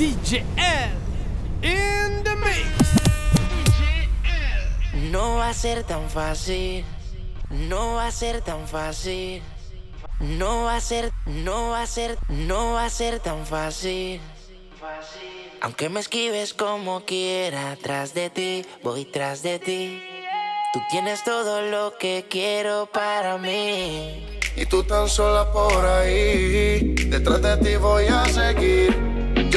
DJ L in the mix. No va a ser tan fácil, no va a ser tan fácil. No va a ser, no va a ser, no va a ser tan fácil. Aunque me esquives como quiera, tras de ti, voy tras de ti. Tú tienes todo lo que quiero para mí. Y tú tan sola por ahí, detrás de ti voy a seguir.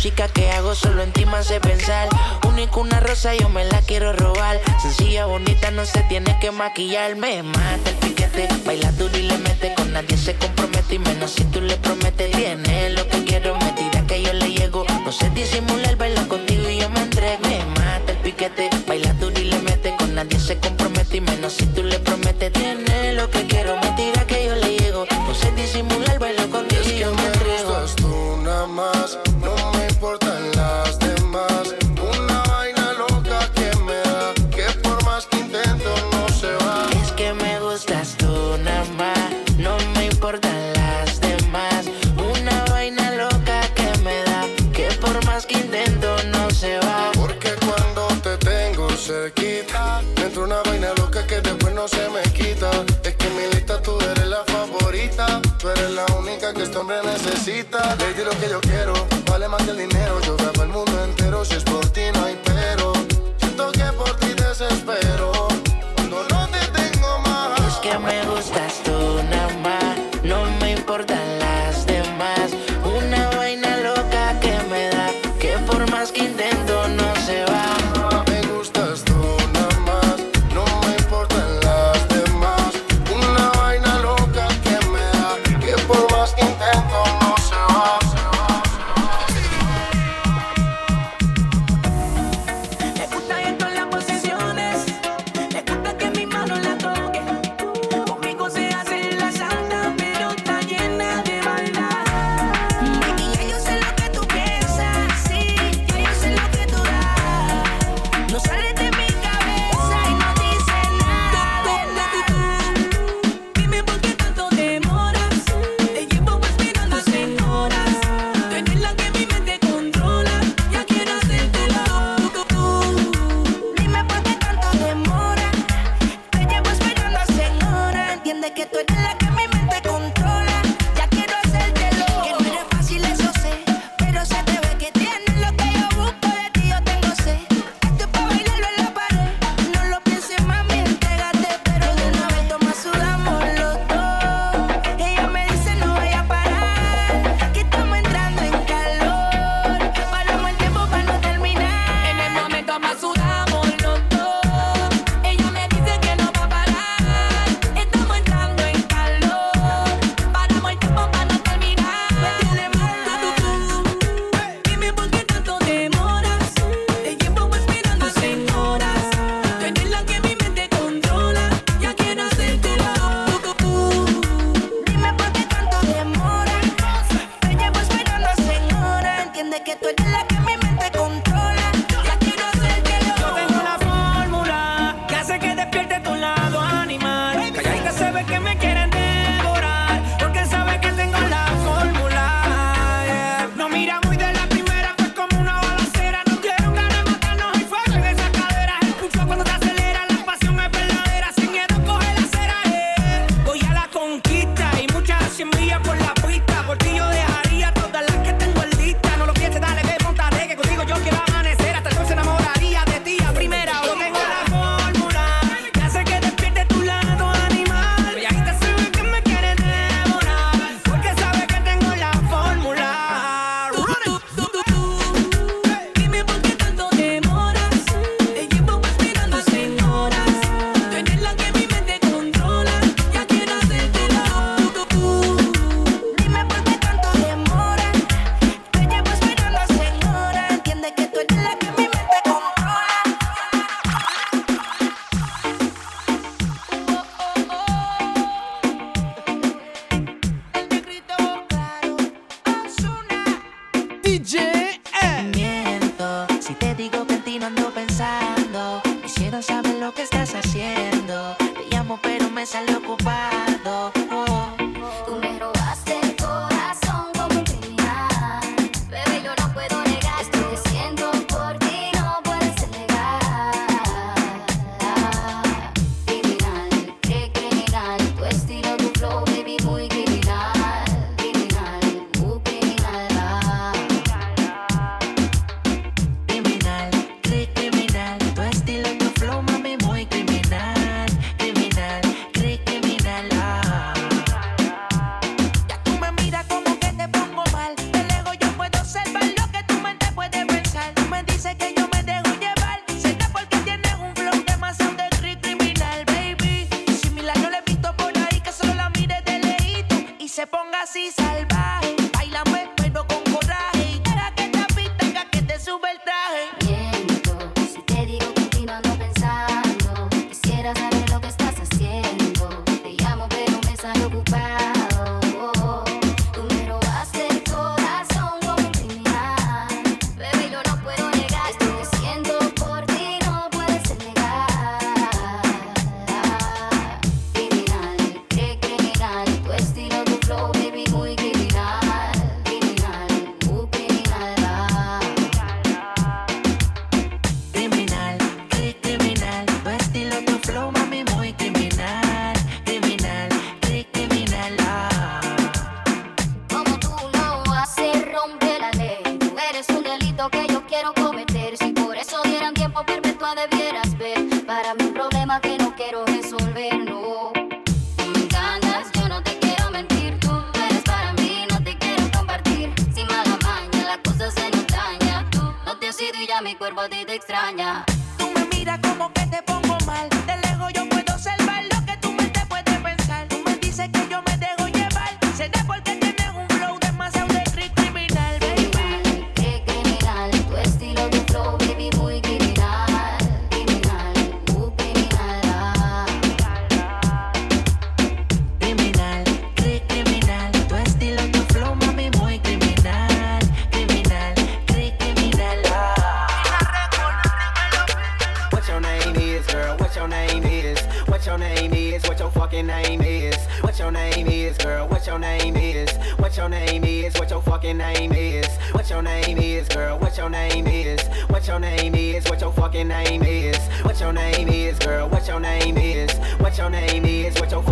Música que hago solo en ti me hace pensar. Único una rosa, yo me la quiero robar. Sencilla, bonita, no se tiene que maquillar. Me mata el piquete, baila duro y le mete. Con nadie se compromete y menos si tú le prometes. Tiene lo que quiero, me tira que yo le llego. No sé disimular, baila contigo y yo me entrego. Me mata el piquete, baila duro y le mete. Con nadie se compromete y menos si tú le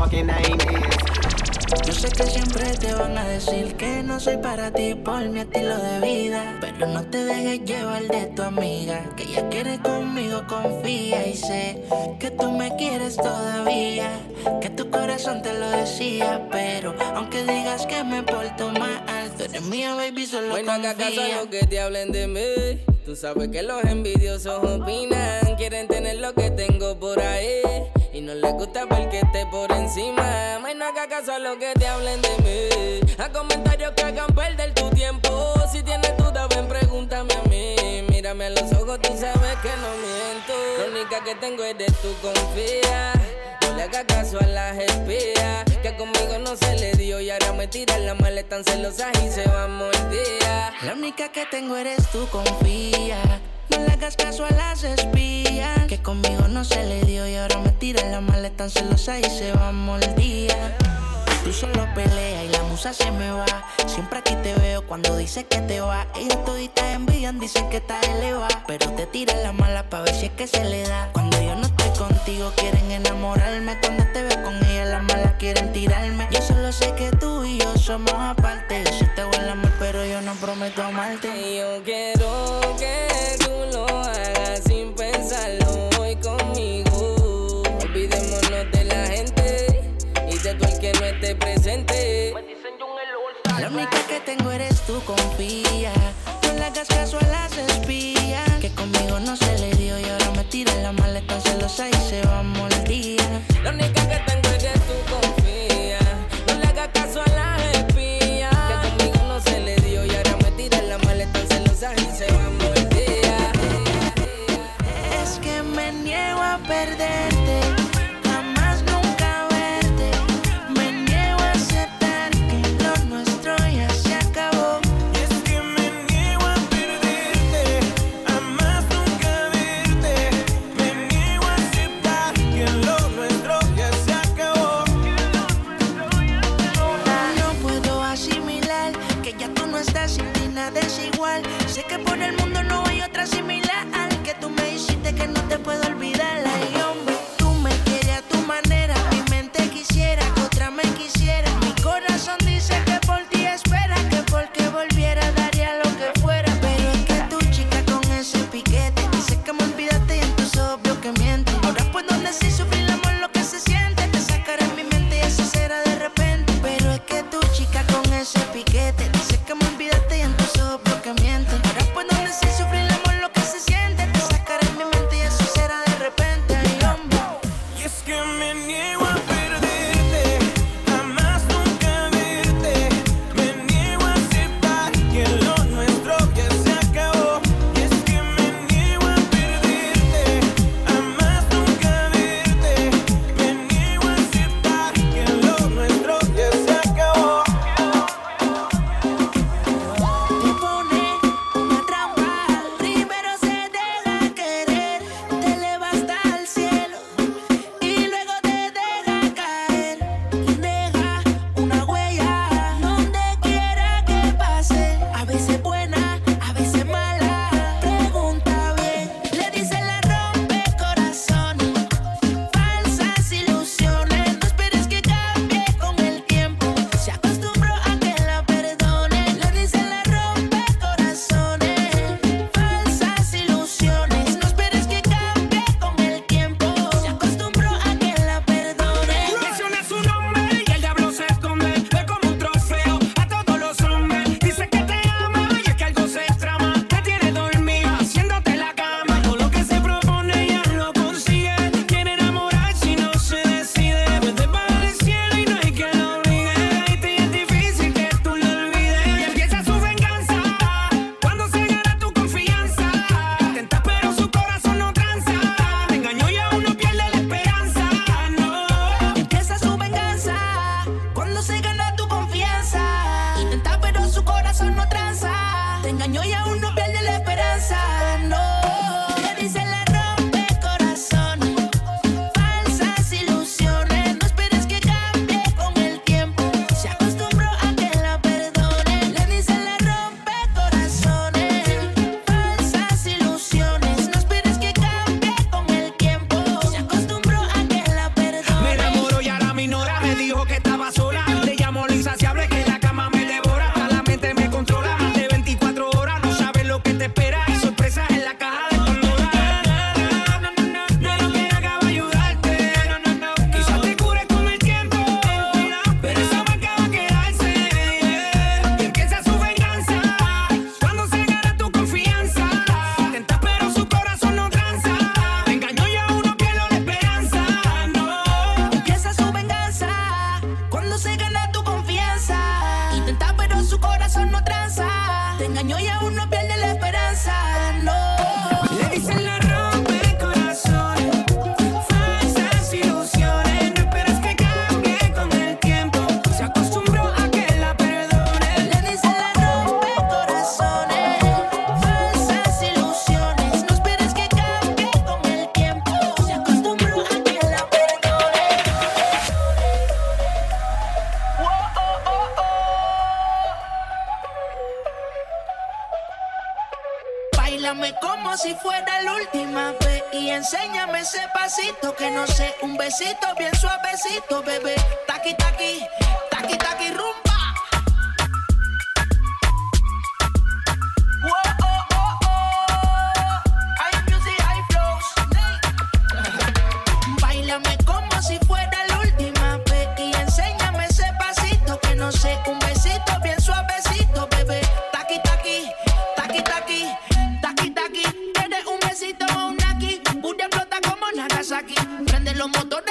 fucking name is? Yo sé que siempre te van a decir que no soy para ti por mi estilo de vida. Pero no te dejes llevar de tu amiga. Que ella quiere conmigo, confía y sé que tú me quieres todavía. Que tu corazón te lo decía. Pero aunque digas que me porto mal, tú eres mía, baby, solo Hoy no hagas caso a confía. lo que te hablen de mí. Tú sabes que los envidiosos opinan. Quieren tener lo que tengo por ahí. Y no les gusta ver que esté por encima. Ay, no hagas caso a lo que te hablen de mí. A comentarios que hagan perder tu tiempo. Si tienes duda, ven, pregúntame a mí. Mírame a los ojos, tú sabes que no miento. La única que tengo eres tú, confía. No le hagas caso a las espías Que conmigo no se le dio Y ahora me tiran la maleta tan celosas Y se va a día La única que tengo eres tú, confía. No le hagas caso a las espías. Que conmigo no se le dio y ahora me tira la maleta tan celosa y se va a día. Tú solo peleas y la musa se me va. Siempre aquí te veo cuando dices que te va. Ellos toditas envían, dicen que estás elevada. Pero te tiran la mala pa' ver si es que se le da. Cuando yo no estoy contigo, quieren enamorarme. Cuando te veo con ella, las malas quieren tirarme. Yo solo sé que tú y yo somos aparte. Yo sí te el amor, pero yo no prometo amarte. Yo quiero que La única que tengo eres tú, confía. No le hagas caso a las espías. Que conmigo no se le dio y ahora me tira la maleta celosa y se va a día. La única que tengo es que tú confía. No le hagas caso a las espías. Que conmigo no se le dio y ahora me tira la maleta celosa y Nagasaki. Prende los motores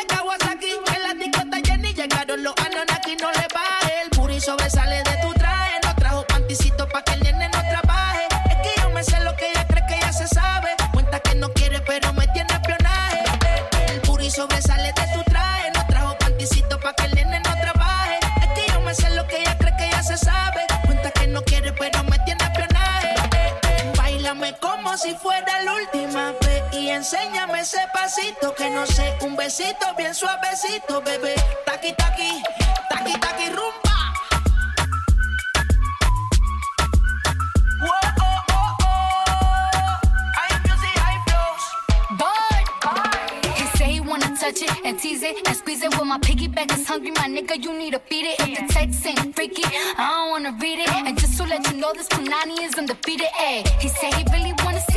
besito bien suavecito, bebé. Taqui taqui, taqui taqui rumba. Touch it and tease it and squeeze it. With my piggyback is hungry, my nigga, you need to feed it. If the text ain't freaky, I don't wanna read it. And just to let you know, this Punani is undefeated. Ay, he said he really wanna see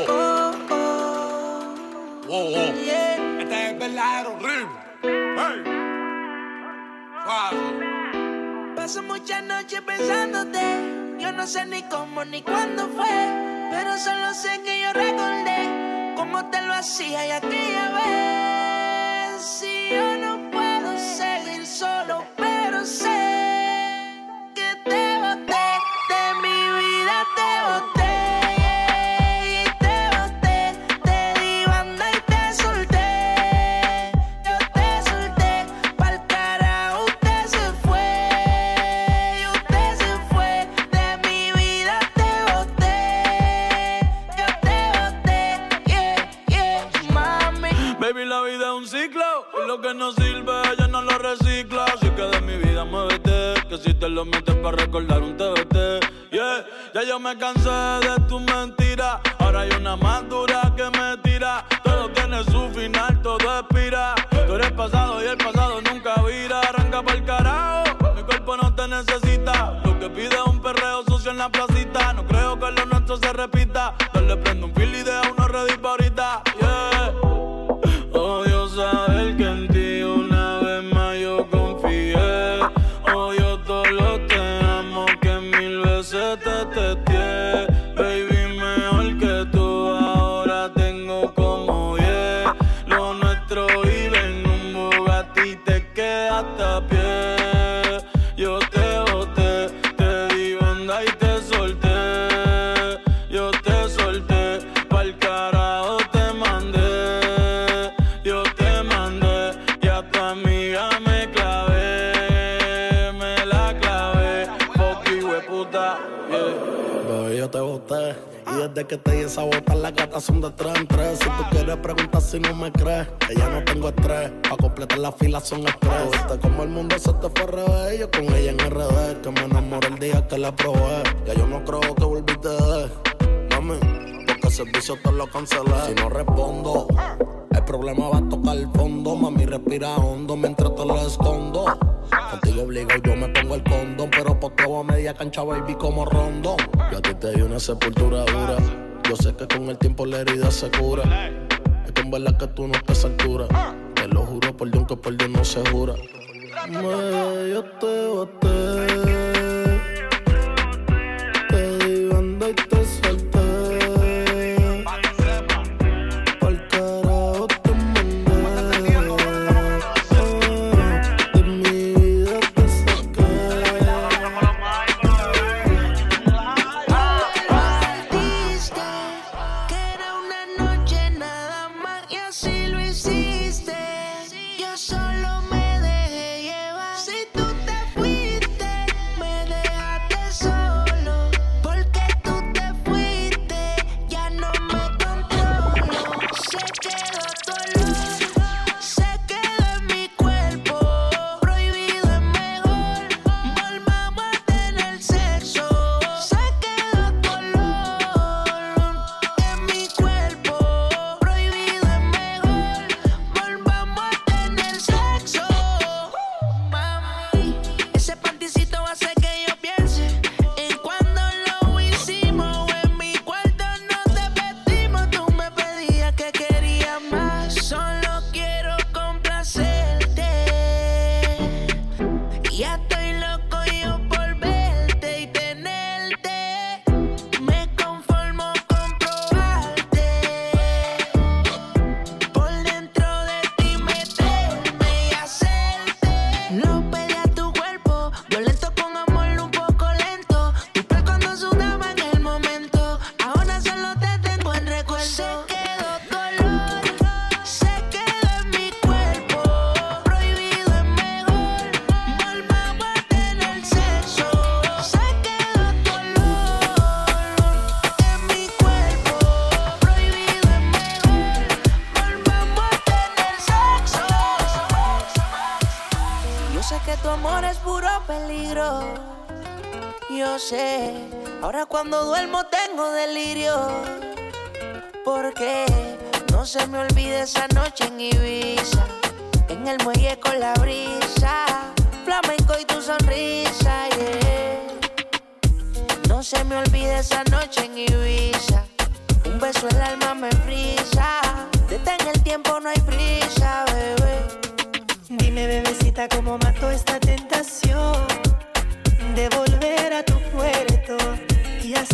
Paso muchas noches pensándote. Yo no sé ni cómo ni cuándo fue. Pero solo sé que yo recordé cómo te lo hacía y aquella vez. Si yo no recicla. Así que de mi vida muévete, que si te lo metes para recordar un TBT. Yeah, ya yo me cansé de tu mentira. Ahora hay una más dura que me tira. Todo tiene su final, todo expira. Tú eres pasado y el pasado nunca vira. Arranca para el carajo, mi cuerpo no te necesita. Lo que pide es un perreo sucio en la placita. No creo que lo nuestro se repita. Son de tres en tres. Si tú quieres preguntar si no me crees, que ya no tengo estrés. Pa' completar la fila son estrés. Viste como el mundo se te fue revés. Yo con ella en RD, que me enamoré el día que la probé. Ya yo no creo que volviste de Mami, porque el servicio te lo cancelé. Si no respondo, el problema va a tocar el fondo. Mami, respira hondo mientras te lo escondo. Contigo obligado yo me pongo el condón, pero por todo a media cancha, baby, como rondón. Yo a ti te di una sepultura dura. Yo sé que con el tiempo la herida se cura. Es en verdad que tú no estás a altura. Te lo juro por Dios que por Dios no se jura. Me, yo te boté. Cuando duermo tengo delirio. Porque no se me olvide esa noche en Ibiza, en el muelle con la brisa, flamenco y tu sonrisa, yeah. No se me olvide esa noche en Ibiza, un beso el alma me frisa, detén el tiempo, no hay prisa, bebé. Dime, bebecita, cómo mato esta tentación de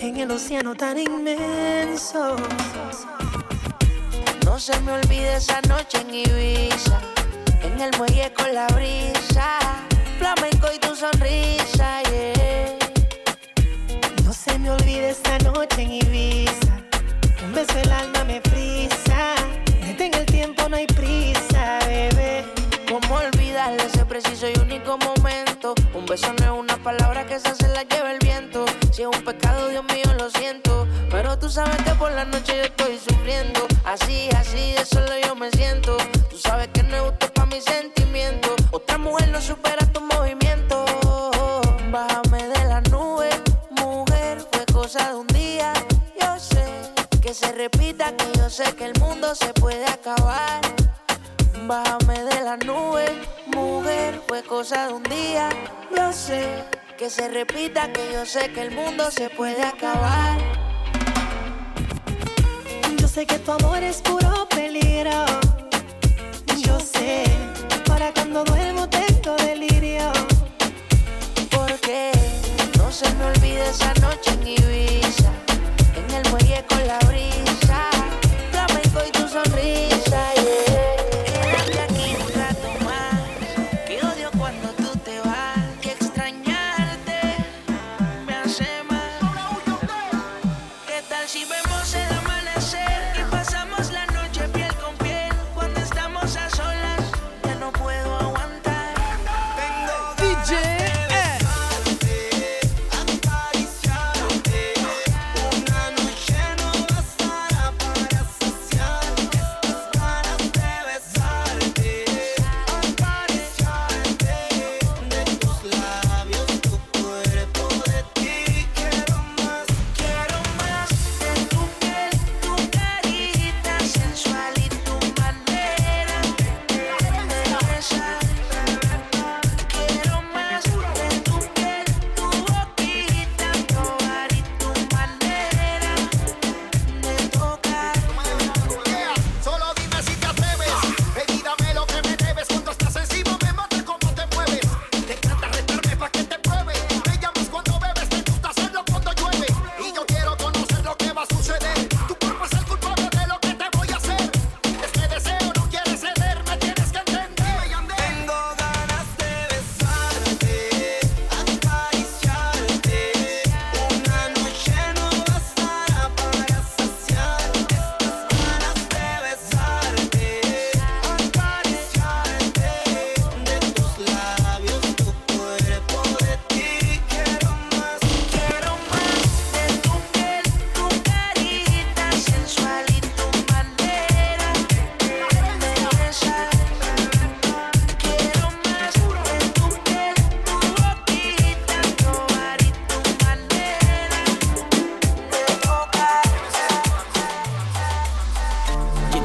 en el océano tan inmenso. No se me olvide esa noche en Ibiza, en el muelle con la brisa, flamenco y tu sonrisa, yeah. No se me olvide esta noche en Ibiza. Un beso el alma me frisa. Detén el tiempo, no hay prisa, bebé. ¿Cómo olvidar ese preciso y único momento? Un beso no es una palabra que esa se la el viento. Si es un pecado, Dios mío, lo siento. Pero tú sabes que por la noche yo estoy sufriendo. Así, así, de solo yo me siento. Tú sabes que no es justo para mis sentimientos. Otra mujer no supera tu movimiento. Bájame de la nube, mujer, fue cosa de un día. Yo sé que se repita, que yo sé que el mundo se puede acabar. Bájame de la nube, mujer, fue cosa de un día. Yo sé que se repita, que yo sé que el mundo se puede acabar. Yo sé que tu amor es puro peligro. Yo sé, para cuando duermo tengo delirio. Porque no se me olvide esa noche en Ibiza, en el muelle con la brisa,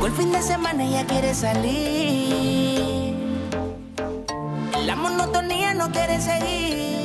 El fin de semana y ya quiere salir. La monotonía no quiere seguir.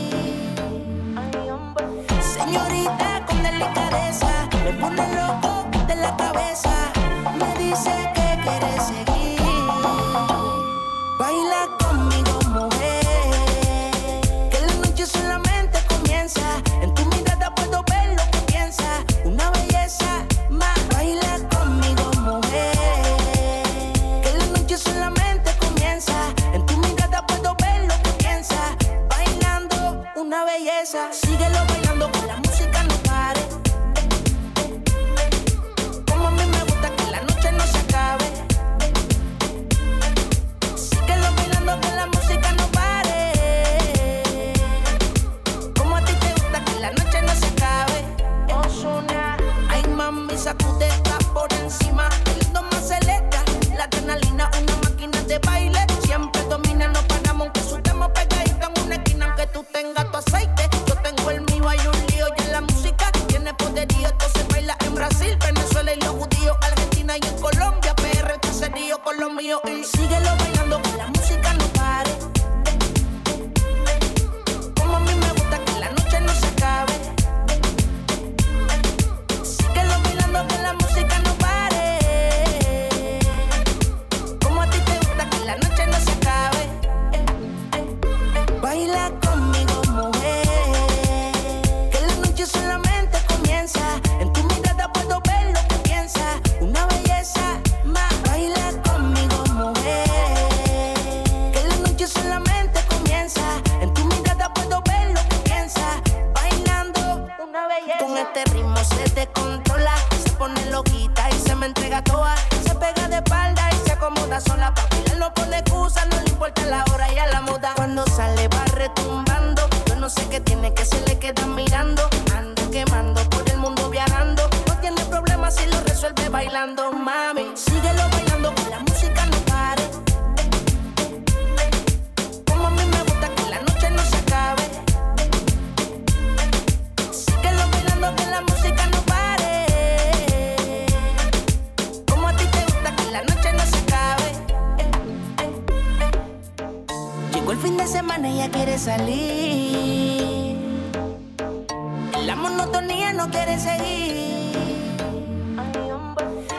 quiere seguir.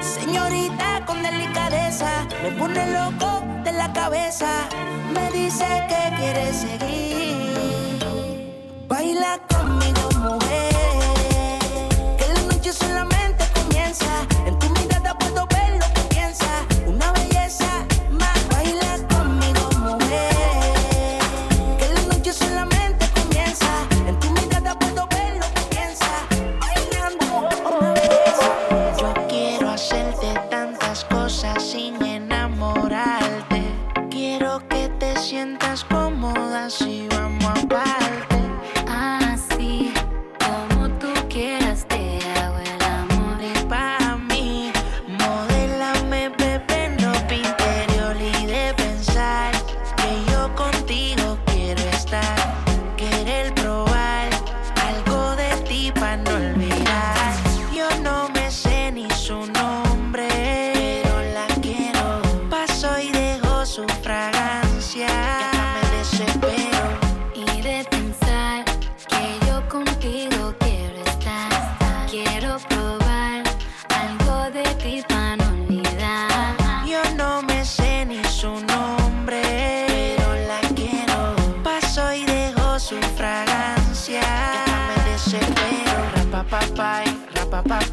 Señorita con delicadeza, me pone loco de la cabeza, me dice que quiere seguir. Baila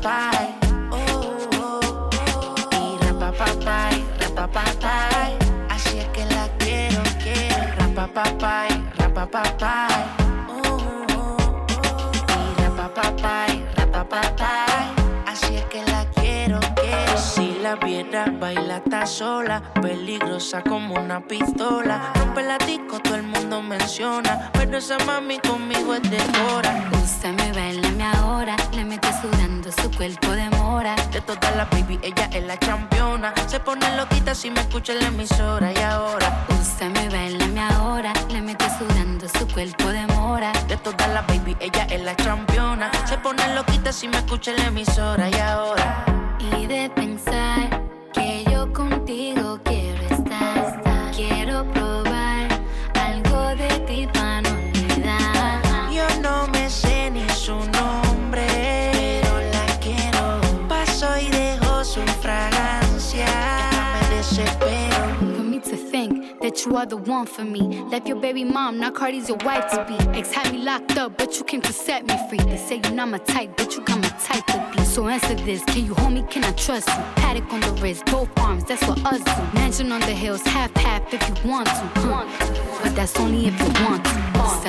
bye. la viera, baila está sola, peligrosa como una pistola. Rompe la disco, todo el mundo menciona, pero esa mami conmigo es de hora. Úsame, bailame ahora, le mete sudando su cuerpo de mora. De todas las baby, ella es la championa, se pone loquita si me escucha en la emisora y ahora. Úsame, bailame ahora, le mete sudando su cuerpo de mora. De todas las baby, ella es la championa, se pone loquita si me escucha en la emisora y ahora y de pensar que yo contigo quiero. Cardi's your wife to be. Ex had me locked up, but you came to set me free. They say you're not my type, but you got my type to be. So answer this, can you hold me? Can I trust you? Paddock on the wrist, both arms, that's what us do. Mansion on the hills, half half if you want to. But that's only if you want to.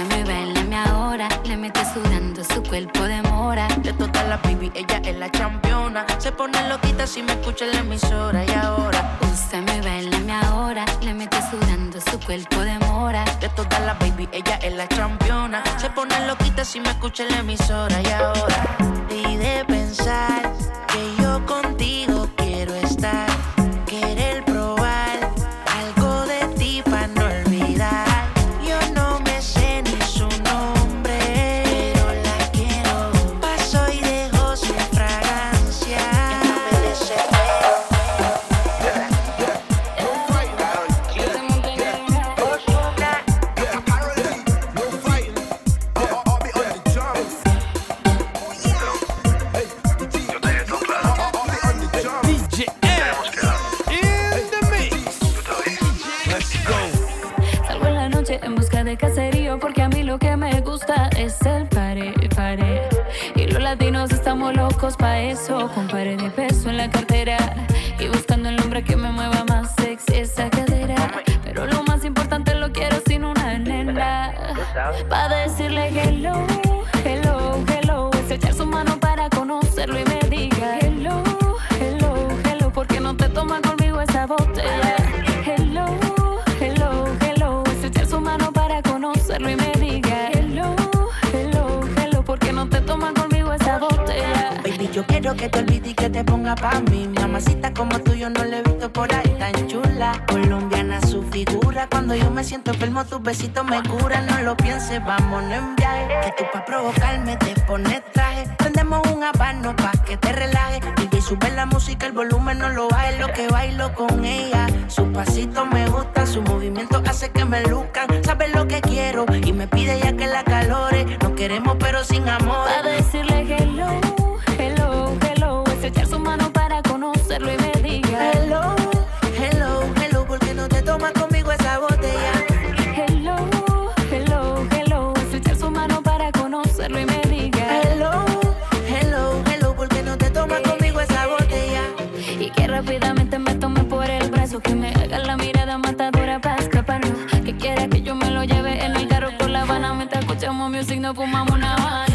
Me ahora, le mete sudando su cuerpo de mora. De todas las baby, ella es la championa. Se pone loquita si me escucha en la emisora y ahora. Usted me bailame ahora, le mete sudando su cuerpo de mora. De todas las baby, ella es la championa. Se pone loquita si me escucha en la emisora y ahora. Y de pensar que estamos locos pa' eso. Con pared de peso en la cartera. Y buscando el hombre que me mueva más sexy esa cadera. Pero lo más importante lo quiero sin una nena. Pa' decirle hello, te olvides y que te ponga pa' mí. Mamacita como tú yo no le he visto por ahí tan chula. Colombiana su figura. Cuando yo me siento enfermo, tus besitos me curan. No lo pienses, vámonos en viaje. Que tú pa' provocarme te pones traje. Prendemos un habano pa' que te relajes. Y sube la música, el volumen no lo baje. Lo que bailo con ella. Su pasito me gusta, su movimiento hace que me luzcan. Sabe lo que quiero y me pide ya que la calore. No queremos pero sin amor. Pa' decirle hello, hello. Es echar su mano para conocerlo y me diga Hello, hello, hello, ¿por qué no te tomas conmigo esa botella? Hello, hello, hello. Es echar su mano para conocerlo y me diga Hello, hello, hello, ¿por qué no te tomas conmigo esa botella? Y que rápidamente me tome por el brazo Que me haga la mirada matadora para escaparnos Que quiera que yo me lo lleve en el carro por la Habana Mientras escuchamos music nos fumamos una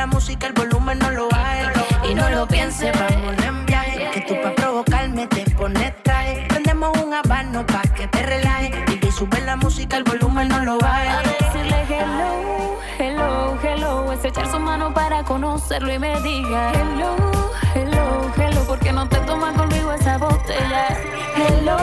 la música, el volumen no lo baje. Y no lo pienses, vámonos en viaje. Que tú pa' provocarme te pones traje. Prendemos un habano pa' que te relajes. Y que sube la música, el volumen no lo A baje. decirle hello, hello, hello Es echar su mano para conocerlo y me diga Hello, hello, hello ¿Por qué no te tomas conmigo esa botella? Hello,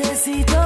necesito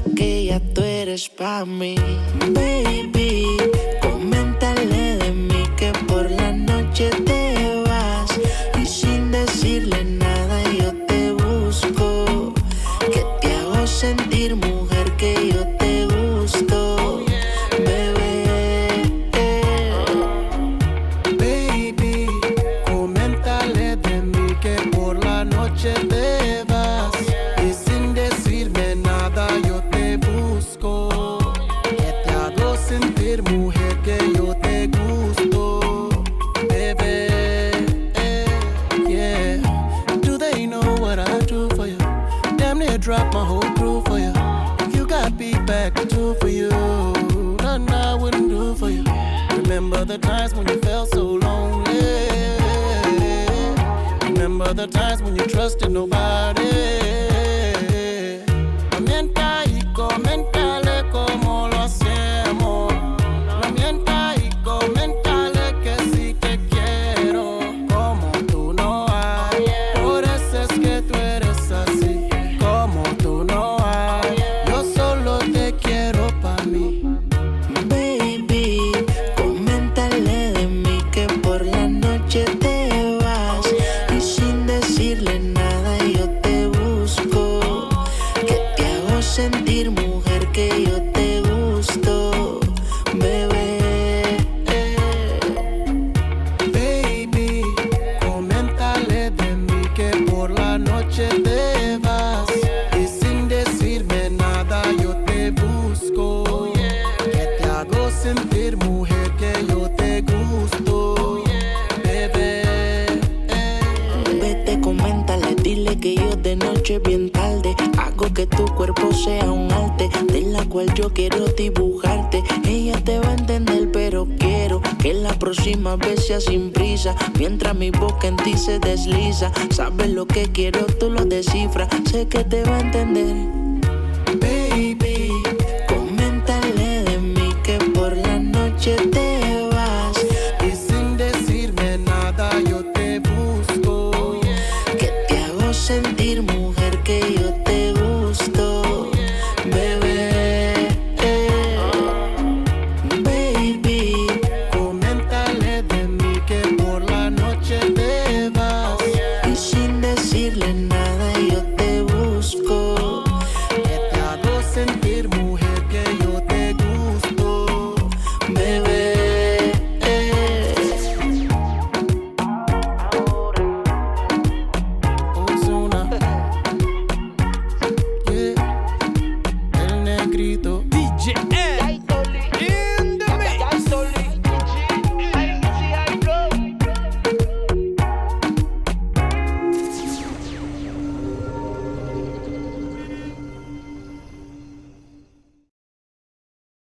pa' que ya tú eres pa' mí, baby. times when you trusted nobody. tu cuerpo sea un arte, de la cual yo quiero dibujarte. Ella te va a entender, pero quiero que la próxima vez sea sin prisa. Mientras mi boca en ti se desliza, sabes lo que quiero, tú lo descifras. Sé que te va a entender, baby.